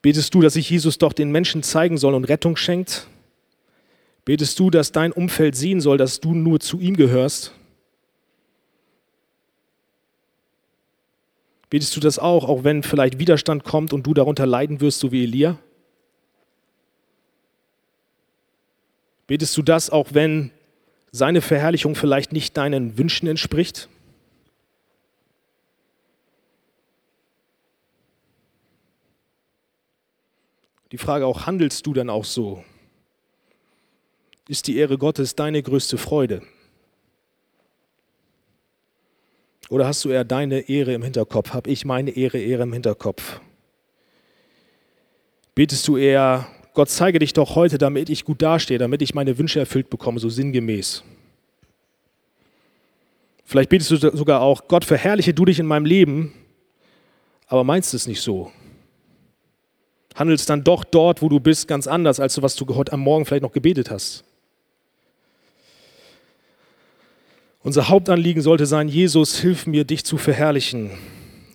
Betest du, dass sich Jesus doch den Menschen zeigen soll und Rettung schenkt? Betest du, dass dein Umfeld sehen soll, dass du nur zu ihm gehörst? Betest du das auch, auch wenn vielleicht Widerstand kommt und du darunter leiden wirst, so wie Elia? Betest du das, auch wenn seine Verherrlichung vielleicht nicht deinen Wünschen entspricht? Die Frage auch, handelst du dann auch so? Ist die Ehre Gottes deine größte Freude? Oder hast du eher deine Ehre im Hinterkopf? Habe ich meine Ehre, Ehre im Hinterkopf? Betest du eher, Gott zeige dich doch heute, damit ich gut dastehe, damit ich meine Wünsche erfüllt bekomme, so sinngemäß? Vielleicht betest du sogar auch, Gott verherrliche du dich in meinem Leben, aber meinst es nicht so. Handelst dann doch dort, wo du bist, ganz anders, als du, was du heute am Morgen vielleicht noch gebetet hast. Unser Hauptanliegen sollte sein, Jesus, hilf mir, dich zu verherrlichen.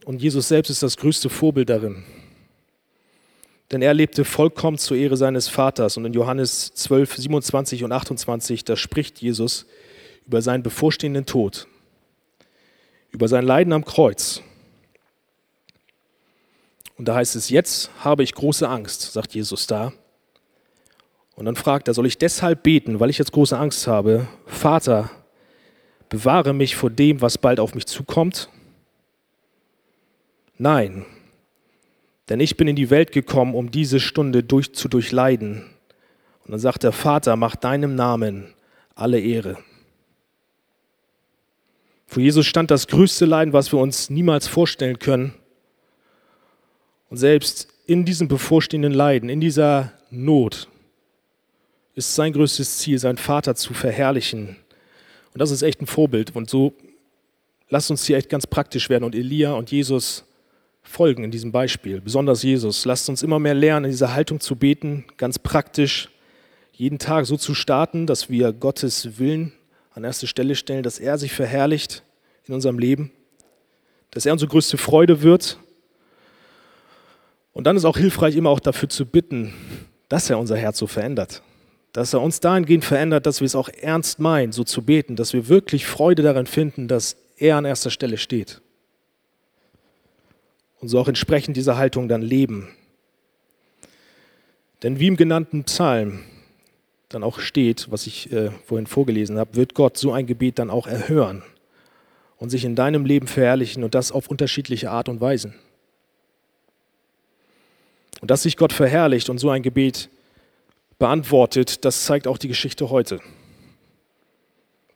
Und Jesus selbst ist das größte Vorbild darin. Denn er lebte vollkommen zur Ehre seines Vaters. Und in Johannes 12, 27 und 28, da spricht Jesus über seinen bevorstehenden Tod, über sein Leiden am Kreuz. Und da heißt es, jetzt habe ich große Angst, sagt Jesus da. Und dann fragt er, soll ich deshalb beten, weil ich jetzt große Angst habe? Vater, bewahre mich vor dem, was bald auf mich zukommt? Nein, denn ich bin in die Welt gekommen, um diese Stunde durch, zu durchleiden. Und dann sagt der Vater, mach deinem Namen alle Ehre. Vor Jesus stand das größte Leiden, was wir uns niemals vorstellen können. Und selbst in diesem bevorstehenden Leiden, in dieser Not, ist sein größtes Ziel, seinen Vater zu verherrlichen und das ist echt ein Vorbild. Und so lasst uns hier echt ganz praktisch werden und Elia und Jesus folgen in diesem Beispiel. Besonders Jesus. Lasst uns immer mehr lernen, in dieser Haltung zu beten, ganz praktisch, jeden Tag so zu starten, dass wir Gottes Willen an erste Stelle stellen, dass er sich verherrlicht in unserem Leben, dass er unsere größte Freude wird. Und dann ist auch hilfreich, immer auch dafür zu bitten, dass er unser Herz so verändert dass er uns dahingehend verändert, dass wir es auch ernst meinen, so zu beten, dass wir wirklich Freude daran finden, dass er an erster Stelle steht. Und so auch entsprechend dieser Haltung dann leben. Denn wie im genannten Psalm dann auch steht, was ich äh, vorhin vorgelesen habe, wird Gott so ein Gebet dann auch erhören und sich in deinem Leben verherrlichen und das auf unterschiedliche Art und Weisen. Und dass sich Gott verherrlicht und so ein Gebet beantwortet, das zeigt auch die Geschichte heute.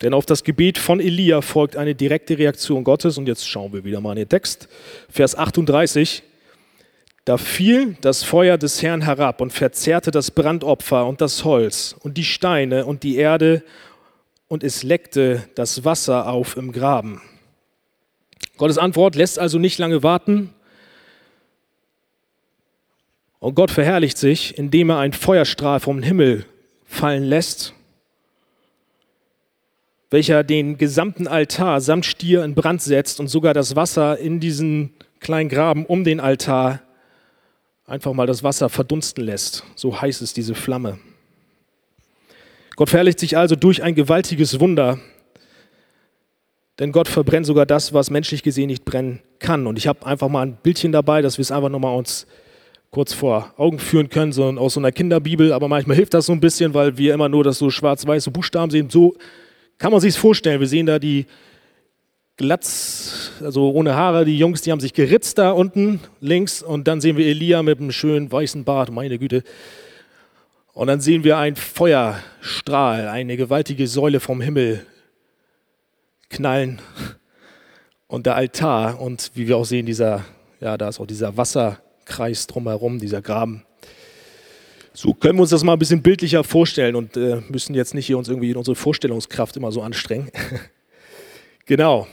Denn auf das Gebet von Elia folgt eine direkte Reaktion Gottes. Und jetzt schauen wir wieder mal in den Text. Vers 38. Da fiel das Feuer des Herrn herab und verzehrte das Brandopfer und das Holz und die Steine und die Erde und es leckte das Wasser auf im Graben. Gottes Antwort lässt also nicht lange warten. Und Gott verherrlicht sich, indem er einen Feuerstrahl vom Himmel fallen lässt, welcher den gesamten Altar samt Stier in Brand setzt und sogar das Wasser in diesen kleinen Graben um den Altar einfach mal das Wasser verdunsten lässt. So heiß ist diese Flamme. Gott verherrlicht sich also durch ein gewaltiges Wunder, denn Gott verbrennt sogar das, was menschlich gesehen nicht brennen kann. Und ich habe einfach mal ein Bildchen dabei, dass wir es einfach nochmal uns kurz vor Augen führen können, sondern aus so einer Kinderbibel. Aber manchmal hilft das so ein bisschen, weil wir immer nur das so schwarz-weiße Buchstaben sehen. So kann man sich vorstellen. Wir sehen da die Glatz, also ohne Haare, die Jungs, die haben sich geritzt da unten links. Und dann sehen wir Elia mit einem schönen weißen Bart, meine Güte. Und dann sehen wir einen Feuerstrahl, eine gewaltige Säule vom Himmel knallen. Und der Altar und wie wir auch sehen, dieser, ja, da ist auch dieser Wasser, Kreis drumherum, dieser Graben. So können wir uns das mal ein bisschen bildlicher vorstellen und äh, müssen jetzt nicht hier uns irgendwie in unsere Vorstellungskraft immer so anstrengen. (laughs) genau.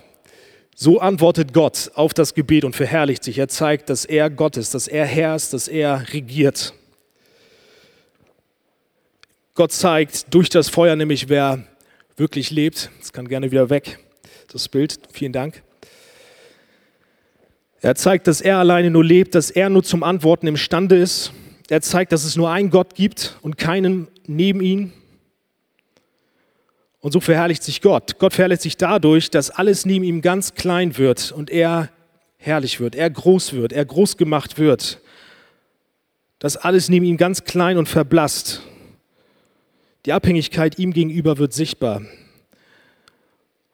So antwortet Gott auf das Gebet und verherrlicht sich. Er zeigt, dass er Gott ist, dass er Herr ist, dass er regiert. Gott zeigt durch das Feuer nämlich, wer wirklich lebt. Das kann gerne wieder weg, das Bild. Vielen Dank. Er zeigt, dass er alleine nur lebt, dass er nur zum Antworten imstande ist. Er zeigt, dass es nur einen Gott gibt und keinen neben ihm. Und so verherrlicht sich Gott. Gott verherrlicht sich dadurch, dass alles neben ihm ganz klein wird und er herrlich wird, er groß wird, er groß gemacht wird. Dass alles neben ihm ganz klein und verblasst. Die Abhängigkeit ihm gegenüber wird sichtbar.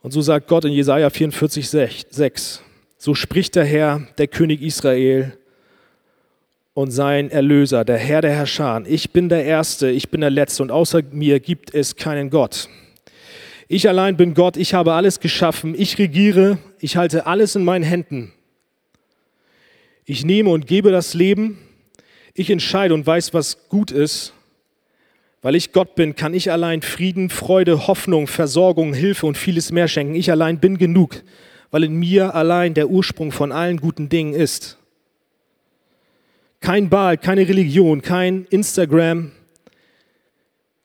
Und so sagt Gott in Jesaja 44, 6. So spricht der Herr, der König Israel. und sein Erlöser, der Herr der Herrscher. Ich bin der Erste, ich bin der Letzte und außer mir gibt es keinen Gott. Ich allein bin Gott, ich habe alles geschaffen, ich regiere, ich halte alles in meinen Händen. Ich nehme und gebe das Leben, ich entscheide und weiß, was gut ist. Weil ich Gott bin, kann ich allein Frieden, Freude, Hoffnung, Versorgung, Hilfe und vieles mehr schenken. Ich allein bin genug, weil in mir allein der Ursprung von allen guten Dingen ist. Kein Baal, keine Religion, kein Instagram,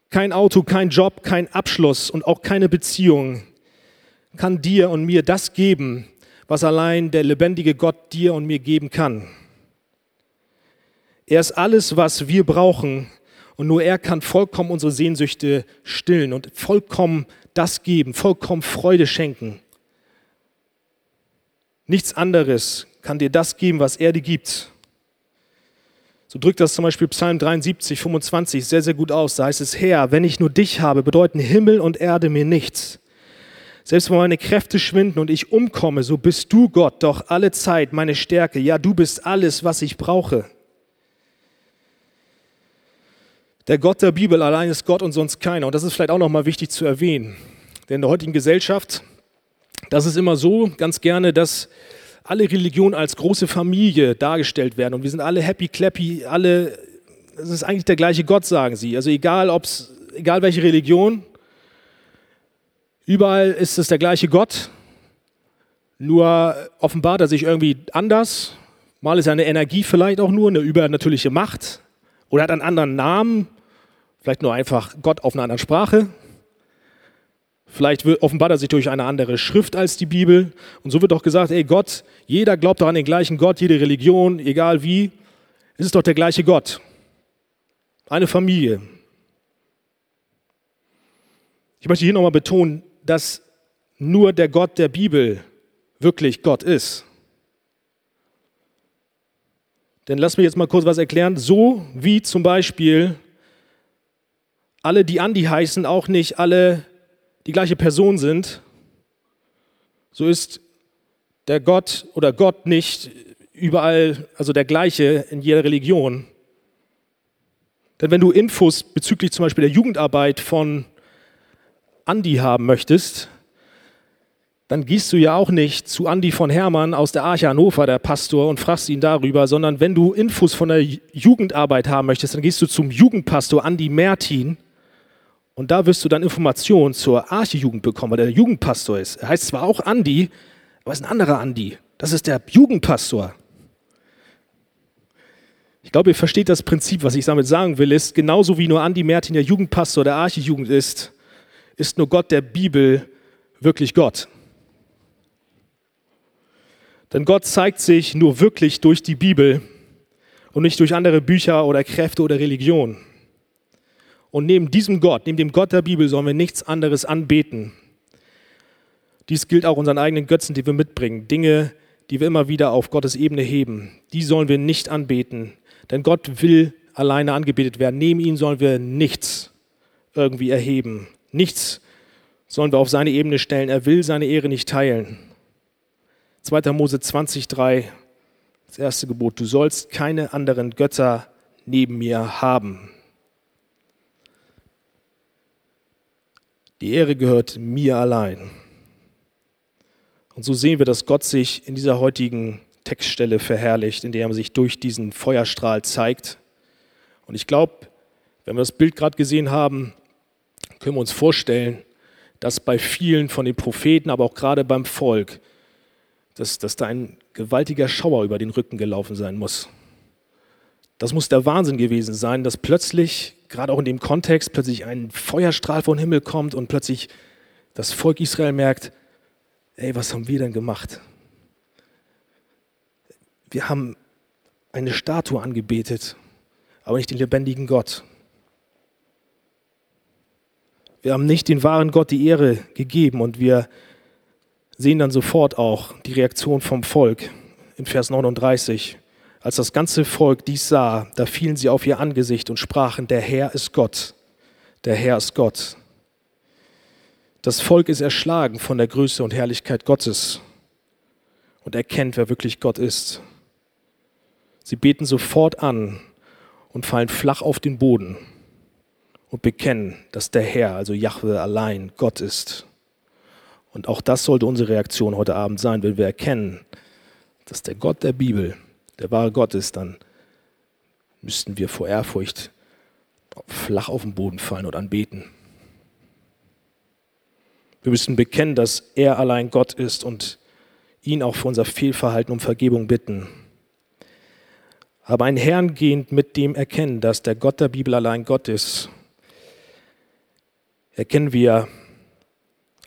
kein Auto, kein Job, kein Abschluss und auch keine Beziehung kann dir und mir das geben, was allein der lebendige Gott dir und mir geben kann. Er ist alles, was wir brauchen und nur er kann vollkommen unsere Sehnsüchte stillen und vollkommen das geben, vollkommen Freude schenken. Nichts anderes kann dir das geben, was er dir gibt. So drückt das zum Beispiel Psalm 73, 25 sehr, sehr gut aus. Da heißt es, Herr, wenn ich nur dich habe, bedeuten Himmel und Erde mir nichts. Selbst wenn meine Kräfte schwinden und ich umkomme, so bist du Gott doch alle Zeit meine Stärke. Ja, du bist alles, was ich brauche. Der Gott der Bibel allein ist Gott und sonst keiner. Und das ist vielleicht auch nochmal wichtig zu erwähnen. Denn in der heutigen Gesellschaft, das ist immer so ganz gerne, dass alle Religionen als große Familie dargestellt werden und wir sind alle happy clappy, alle, es ist eigentlich der gleiche Gott, sagen sie. Also egal, ob's, egal welche Religion, überall ist es der gleiche Gott, nur offenbart er sich irgendwie anders. Mal ist er eine Energie vielleicht auch nur, eine übernatürliche Macht oder hat einen anderen Namen, vielleicht nur einfach Gott auf einer anderen Sprache. Vielleicht offenbart er sich durch eine andere Schrift als die Bibel. Und so wird doch gesagt, ey Gott, jeder glaubt doch an den gleichen Gott, jede Religion, egal wie, es ist doch der gleiche Gott. Eine Familie. Ich möchte hier nochmal betonen, dass nur der Gott der Bibel wirklich Gott ist. Denn lass mich jetzt mal kurz was erklären. So wie zum Beispiel alle, die Andi heißen, auch nicht alle die gleiche Person sind, so ist der Gott oder Gott nicht überall, also der gleiche in jeder Religion. Denn wenn du Infos bezüglich zum Beispiel der Jugendarbeit von Andi haben möchtest, dann gehst du ja auch nicht zu Andi von Hermann aus der Arche Hannover, der Pastor, und fragst ihn darüber, sondern wenn du Infos von der Jugendarbeit haben möchtest, dann gehst du zum Jugendpastor Andi Mertin und da wirst du dann Informationen zur Archejugend bekommen, weil der Jugendpastor ist. Er heißt zwar auch Andi, aber es ist ein anderer Andi. Das ist der Jugendpastor. Ich glaube, ihr versteht das Prinzip, was ich damit sagen will, ist, genauso wie nur Andi Mertin der Jugendpastor der Archejugend ist, ist nur Gott der Bibel wirklich Gott. Denn Gott zeigt sich nur wirklich durch die Bibel und nicht durch andere Bücher oder Kräfte oder Religion. Und neben diesem Gott, neben dem Gott der Bibel, sollen wir nichts anderes anbeten. Dies gilt auch unseren eigenen Götzen, die wir mitbringen. Dinge, die wir immer wieder auf Gottes Ebene heben. Die sollen wir nicht anbeten. Denn Gott will alleine angebetet werden. Neben ihm sollen wir nichts irgendwie erheben. Nichts sollen wir auf seine Ebene stellen. Er will seine Ehre nicht teilen. 2. Mose 20,3, das erste Gebot. Du sollst keine anderen Götter neben mir haben. Die Ehre gehört mir allein. Und so sehen wir, dass Gott sich in dieser heutigen Textstelle verherrlicht, in der er sich durch diesen Feuerstrahl zeigt. Und ich glaube, wenn wir das Bild gerade gesehen haben, können wir uns vorstellen, dass bei vielen von den Propheten, aber auch gerade beim Volk, dass, dass da ein gewaltiger Schauer über den Rücken gelaufen sein muss. Das muss der Wahnsinn gewesen sein, dass plötzlich gerade auch in dem Kontext plötzlich ein Feuerstrahl vom Himmel kommt und plötzlich das Volk Israel merkt, ey, was haben wir denn gemacht? Wir haben eine Statue angebetet, aber nicht den lebendigen Gott. Wir haben nicht den wahren Gott die Ehre gegeben und wir sehen dann sofort auch die Reaktion vom Volk in Vers 39. Als das ganze Volk dies sah, da fielen sie auf ihr Angesicht und sprachen, der Herr ist Gott, der Herr ist Gott. Das Volk ist erschlagen von der Größe und Herrlichkeit Gottes und erkennt, wer wirklich Gott ist. Sie beten sofort an und fallen flach auf den Boden und bekennen, dass der Herr, also Jahwe allein, Gott ist. Und auch das sollte unsere Reaktion heute Abend sein, wenn wir erkennen, dass der Gott der Bibel der wahre Gott ist, dann müssten wir vor Ehrfurcht flach auf den Boden fallen und anbeten. Wir müssen bekennen, dass er allein Gott ist und ihn auch für unser Fehlverhalten um Vergebung bitten. Aber einhergehend mit dem Erkennen, dass der Gott der Bibel allein Gott ist, erkennen wir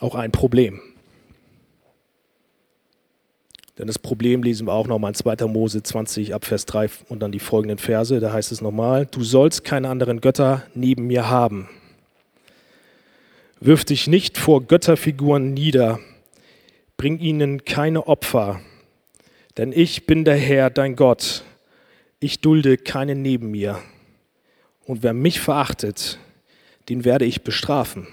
auch ein Problem. Denn das Problem lesen wir auch nochmal in 2. Mose 20 ab Vers 3 und dann die folgenden Verse. Da heißt es nochmal, du sollst keine anderen Götter neben mir haben. Wirf dich nicht vor Götterfiguren nieder, bring ihnen keine Opfer, denn ich bin der Herr, dein Gott. Ich dulde keinen neben mir. Und wer mich verachtet, den werde ich bestrafen.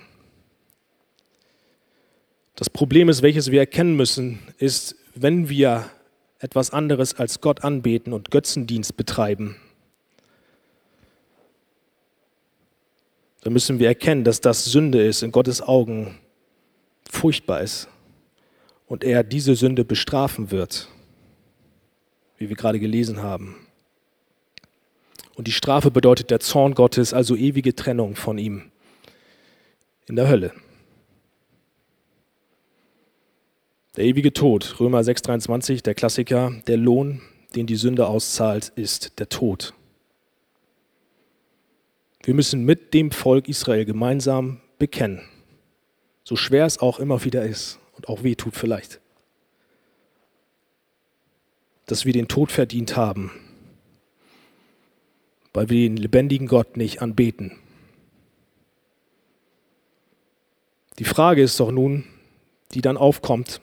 Das Problem ist, welches wir erkennen müssen, ist, wenn wir etwas anderes als Gott anbeten und Götzendienst betreiben, dann müssen wir erkennen, dass das Sünde ist, in Gottes Augen furchtbar ist und er diese Sünde bestrafen wird, wie wir gerade gelesen haben. Und die Strafe bedeutet der Zorn Gottes, also ewige Trennung von ihm in der Hölle. Der ewige Tod, Römer 6,23, der Klassiker, der Lohn, den die Sünde auszahlt, ist der Tod. Wir müssen mit dem Volk Israel gemeinsam bekennen, so schwer es auch immer wieder ist und auch weh tut vielleicht, dass wir den Tod verdient haben, weil wir den lebendigen Gott nicht anbeten. Die Frage ist doch nun, die dann aufkommt,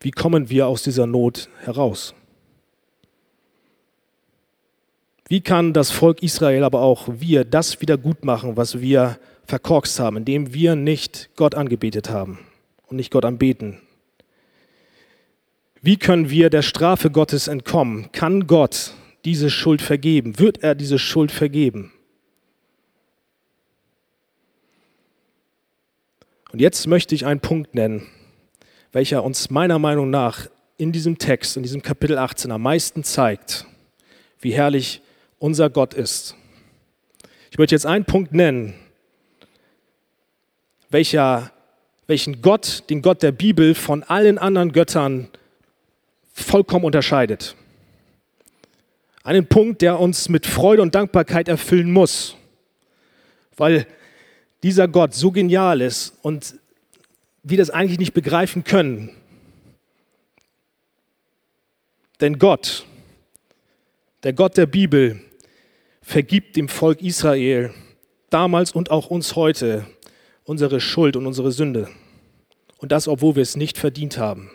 wie kommen wir aus dieser Not heraus? Wie kann das Volk Israel, aber auch wir, das wieder gut machen, was wir verkorkst haben, indem wir nicht Gott angebetet haben und nicht Gott anbeten? Wie können wir der Strafe Gottes entkommen? Kann Gott diese Schuld vergeben? Wird er diese Schuld vergeben? Und jetzt möchte ich einen Punkt nennen, welcher uns meiner Meinung nach in diesem Text, in diesem Kapitel 18 am meisten zeigt, wie herrlich unser Gott ist. Ich möchte jetzt einen Punkt nennen, welcher, welchen Gott, den Gott der Bibel, von allen anderen Göttern vollkommen unterscheidet. Einen Punkt, der uns mit Freude und Dankbarkeit erfüllen muss, weil dieser Gott so genial ist und wir das eigentlich nicht begreifen können. Denn Gott, der Gott der Bibel, vergibt dem Volk Israel damals und auch uns heute unsere Schuld und unsere Sünde. Und das, obwohl wir es nicht verdient haben.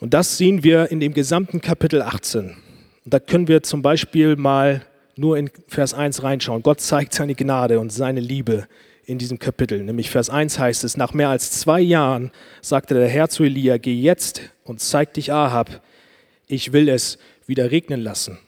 Und das sehen wir in dem gesamten Kapitel 18. Und da können wir zum Beispiel mal nur in Vers 1 reinschauen. Gott zeigt seine Gnade und seine Liebe in diesem Kapitel. Nämlich Vers 1 heißt es, nach mehr als zwei Jahren sagte der Herr zu Elia, geh jetzt und zeig dich Ahab, ich will es wieder regnen lassen.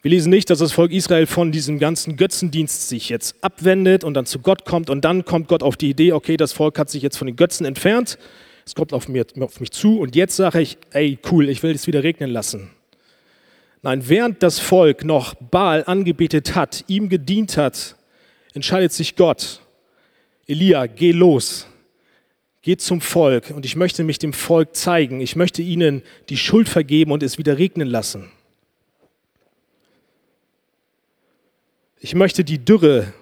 Wir lesen nicht, dass das Volk Israel von diesem ganzen Götzendienst sich jetzt abwendet und dann zu Gott kommt und dann kommt Gott auf die Idee, okay, das Volk hat sich jetzt von den Götzen entfernt, es kommt auf, mir, auf mich zu und jetzt sage ich, ey, cool, ich will es wieder regnen lassen. Nein, während das Volk noch Baal angebetet hat, ihm gedient hat, entscheidet sich Gott, Elia, geh los, geh zum Volk und ich möchte mich dem Volk zeigen, ich möchte ihnen die Schuld vergeben und es wieder regnen lassen. Ich möchte die Dürre,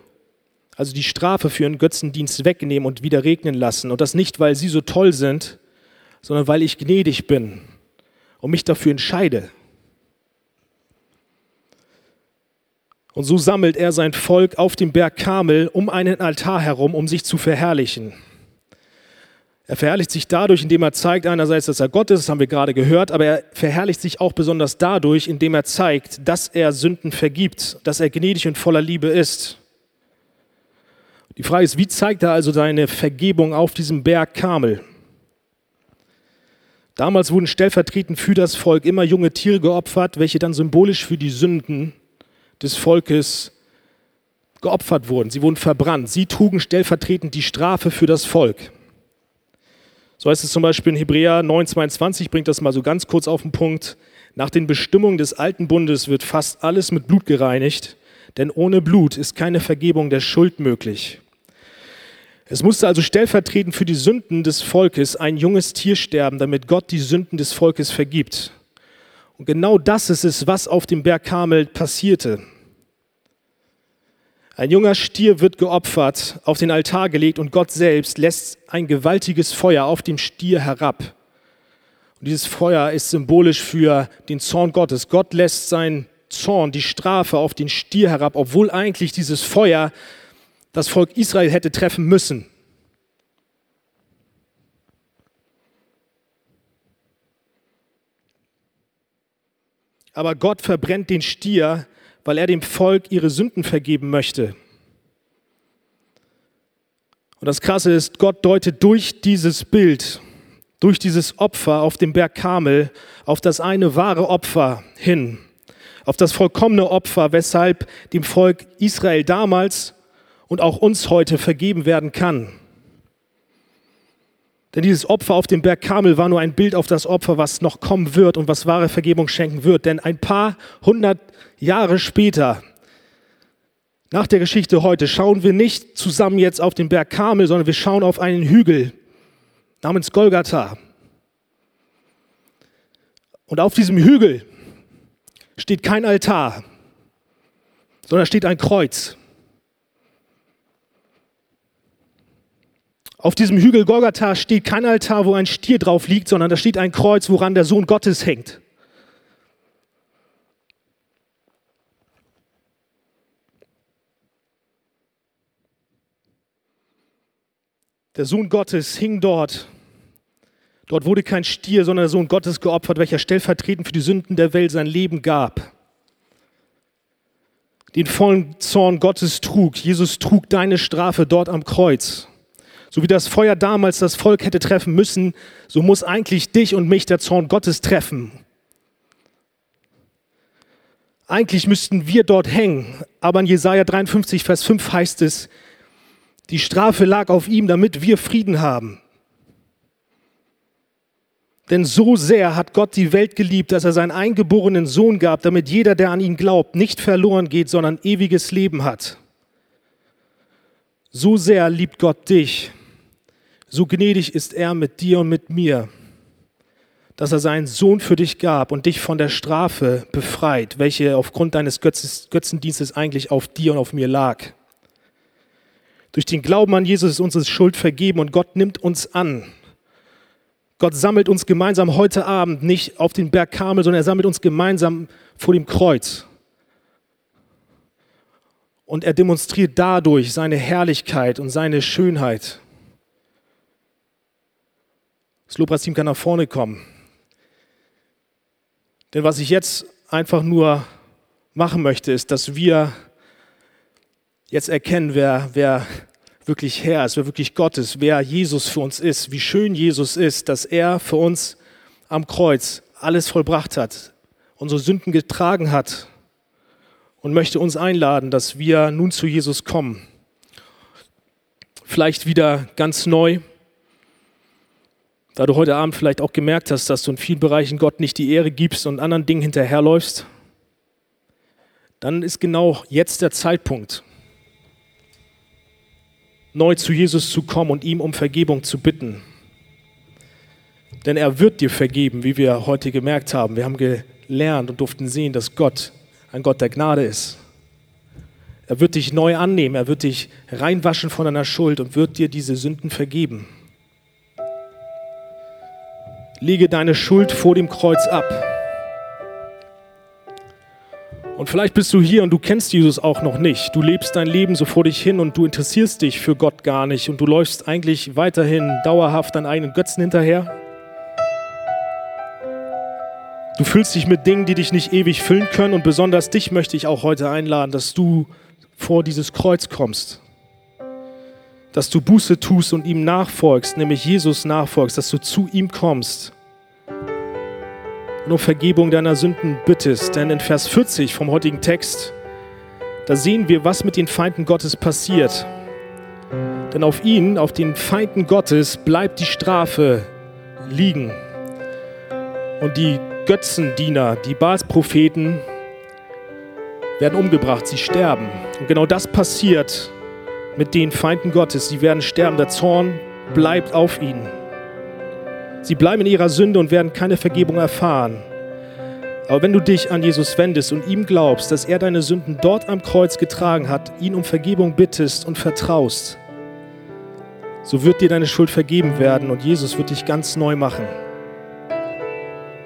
also die Strafe für ihren Götzendienst wegnehmen und wieder regnen lassen. Und das nicht, weil sie so toll sind, sondern weil ich gnädig bin und mich dafür entscheide. Und so sammelt er sein Volk auf dem Berg Kamel um einen Altar herum, um sich zu verherrlichen. Er verherrlicht sich dadurch, indem er zeigt einerseits, dass er Gott ist, das haben wir gerade gehört, aber er verherrlicht sich auch besonders dadurch, indem er zeigt, dass er Sünden vergibt, dass er gnädig und voller Liebe ist. Die Frage ist, wie zeigt er also seine Vergebung auf diesem Berg Kamel? Damals wurden stellvertretend für das Volk immer junge Tiere geopfert, welche dann symbolisch für die Sünden des Volkes geopfert wurden. Sie wurden verbrannt. Sie trugen stellvertretend die Strafe für das Volk. So heißt es zum Beispiel in Hebräer 9,22, bringt das mal so ganz kurz auf den Punkt. Nach den Bestimmungen des alten Bundes wird fast alles mit Blut gereinigt, denn ohne Blut ist keine Vergebung der Schuld möglich. Es musste also stellvertretend für die Sünden des Volkes ein junges Tier sterben, damit Gott die Sünden des Volkes vergibt. Und genau das ist es, was auf dem Berg Karmel passierte. Ein junger Stier wird geopfert, auf den Altar gelegt und Gott selbst lässt ein gewaltiges Feuer auf dem Stier herab. Und dieses Feuer ist symbolisch für den Zorn Gottes. Gott lässt sein Zorn, die Strafe auf den Stier herab, obwohl eigentlich dieses Feuer das Volk Israel hätte treffen müssen. Aber Gott verbrennt den Stier, weil er dem Volk ihre Sünden vergeben möchte. Und das Krasse ist, Gott deutet durch dieses Bild, durch dieses Opfer auf dem Berg Kamel, auf das eine wahre Opfer hin, auf das vollkommene Opfer, weshalb dem Volk Israel damals und auch uns heute vergeben werden kann. Denn dieses Opfer auf dem Berg Kamel war nur ein Bild auf das Opfer, was noch kommen wird und was wahre Vergebung schenken wird. Denn ein paar hundert Jahre später, nach der Geschichte heute, schauen wir nicht zusammen jetzt auf den Berg Kamel, sondern wir schauen auf einen Hügel namens Golgatha. Und auf diesem Hügel steht kein Altar, sondern steht ein Kreuz. Auf diesem Hügel Golgatha steht kein Altar, wo ein Stier drauf liegt, sondern da steht ein Kreuz, woran der Sohn Gottes hängt. Der Sohn Gottes hing dort. Dort wurde kein Stier, sondern der Sohn Gottes geopfert, welcher stellvertretend für die Sünden der Welt sein Leben gab. Den vollen Zorn Gottes trug. Jesus trug deine Strafe dort am Kreuz. So wie das Feuer damals das Volk hätte treffen müssen, so muss eigentlich dich und mich der Zorn Gottes treffen. Eigentlich müssten wir dort hängen, aber in Jesaja 53, Vers 5 heißt es, die Strafe lag auf ihm, damit wir Frieden haben. Denn so sehr hat Gott die Welt geliebt, dass er seinen eingeborenen Sohn gab, damit jeder, der an ihn glaubt, nicht verloren geht, sondern ewiges Leben hat. So sehr liebt Gott dich, so gnädig ist er mit dir und mit mir, dass er seinen Sohn für dich gab und dich von der Strafe befreit, welche aufgrund deines Götzendienstes eigentlich auf dir und auf mir lag. Durch den Glauben an Jesus ist unsere Schuld vergeben und Gott nimmt uns an. Gott sammelt uns gemeinsam heute Abend nicht auf den Berg Karmel, sondern er sammelt uns gemeinsam vor dem Kreuz. Und er demonstriert dadurch seine Herrlichkeit und seine Schönheit. Das Lobpreisteam kann nach vorne kommen. Denn was ich jetzt einfach nur machen möchte, ist, dass wir jetzt erkennen, wer, wer wirklich Herr ist, wer wirklich Gott ist, wer Jesus für uns ist, wie schön Jesus ist, dass er für uns am Kreuz alles vollbracht hat, unsere Sünden getragen hat und möchte uns einladen, dass wir nun zu Jesus kommen. Vielleicht wieder ganz neu, da du heute Abend vielleicht auch gemerkt hast, dass du in vielen Bereichen Gott nicht die Ehre gibst und anderen Dingen hinterherläufst, dann ist genau jetzt der Zeitpunkt, neu zu Jesus zu kommen und ihm um Vergebung zu bitten. Denn er wird dir vergeben, wie wir heute gemerkt haben. Wir haben gelernt und durften sehen, dass Gott ein Gott der Gnade ist. Er wird dich neu annehmen, er wird dich reinwaschen von deiner Schuld und wird dir diese Sünden vergeben. Lege deine Schuld vor dem Kreuz ab. Und vielleicht bist du hier und du kennst Jesus auch noch nicht. Du lebst dein Leben so vor dich hin und du interessierst dich für Gott gar nicht und du läufst eigentlich weiterhin dauerhaft deinen eigenen Götzen hinterher. Du fühlst dich mit Dingen, die dich nicht ewig füllen können und besonders dich möchte ich auch heute einladen, dass du vor dieses Kreuz kommst. Dass du Buße tust und ihm nachfolgst, nämlich Jesus nachfolgst, dass du zu ihm kommst und um Vergebung deiner Sünden bittest. Denn in Vers 40 vom heutigen Text, da sehen wir, was mit den Feinden Gottes passiert. Denn auf ihnen, auf den Feinden Gottes, bleibt die Strafe liegen. Und die Götzendiener, die Baalspropheten, werden umgebracht, sie sterben. Und genau das passiert mit den Feinden Gottes. Sie werden sterben, der Zorn bleibt auf ihnen. Sie bleiben in ihrer Sünde und werden keine Vergebung erfahren. Aber wenn du dich an Jesus wendest und ihm glaubst, dass er deine Sünden dort am Kreuz getragen hat, ihn um Vergebung bittest und vertraust, so wird dir deine Schuld vergeben werden und Jesus wird dich ganz neu machen.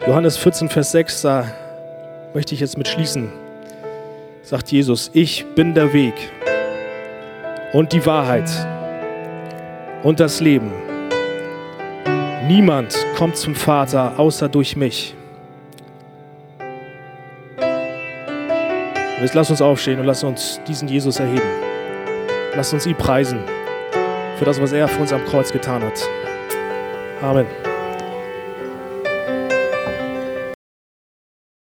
Johannes 14, Vers 6, da möchte ich jetzt mit schließen. Sagt Jesus, ich bin der Weg und die Wahrheit und das Leben. Niemand kommt zum Vater außer durch mich. Jetzt lass uns aufstehen und lass uns diesen Jesus erheben. Lass uns ihn preisen für das, was er für uns am Kreuz getan hat. Amen.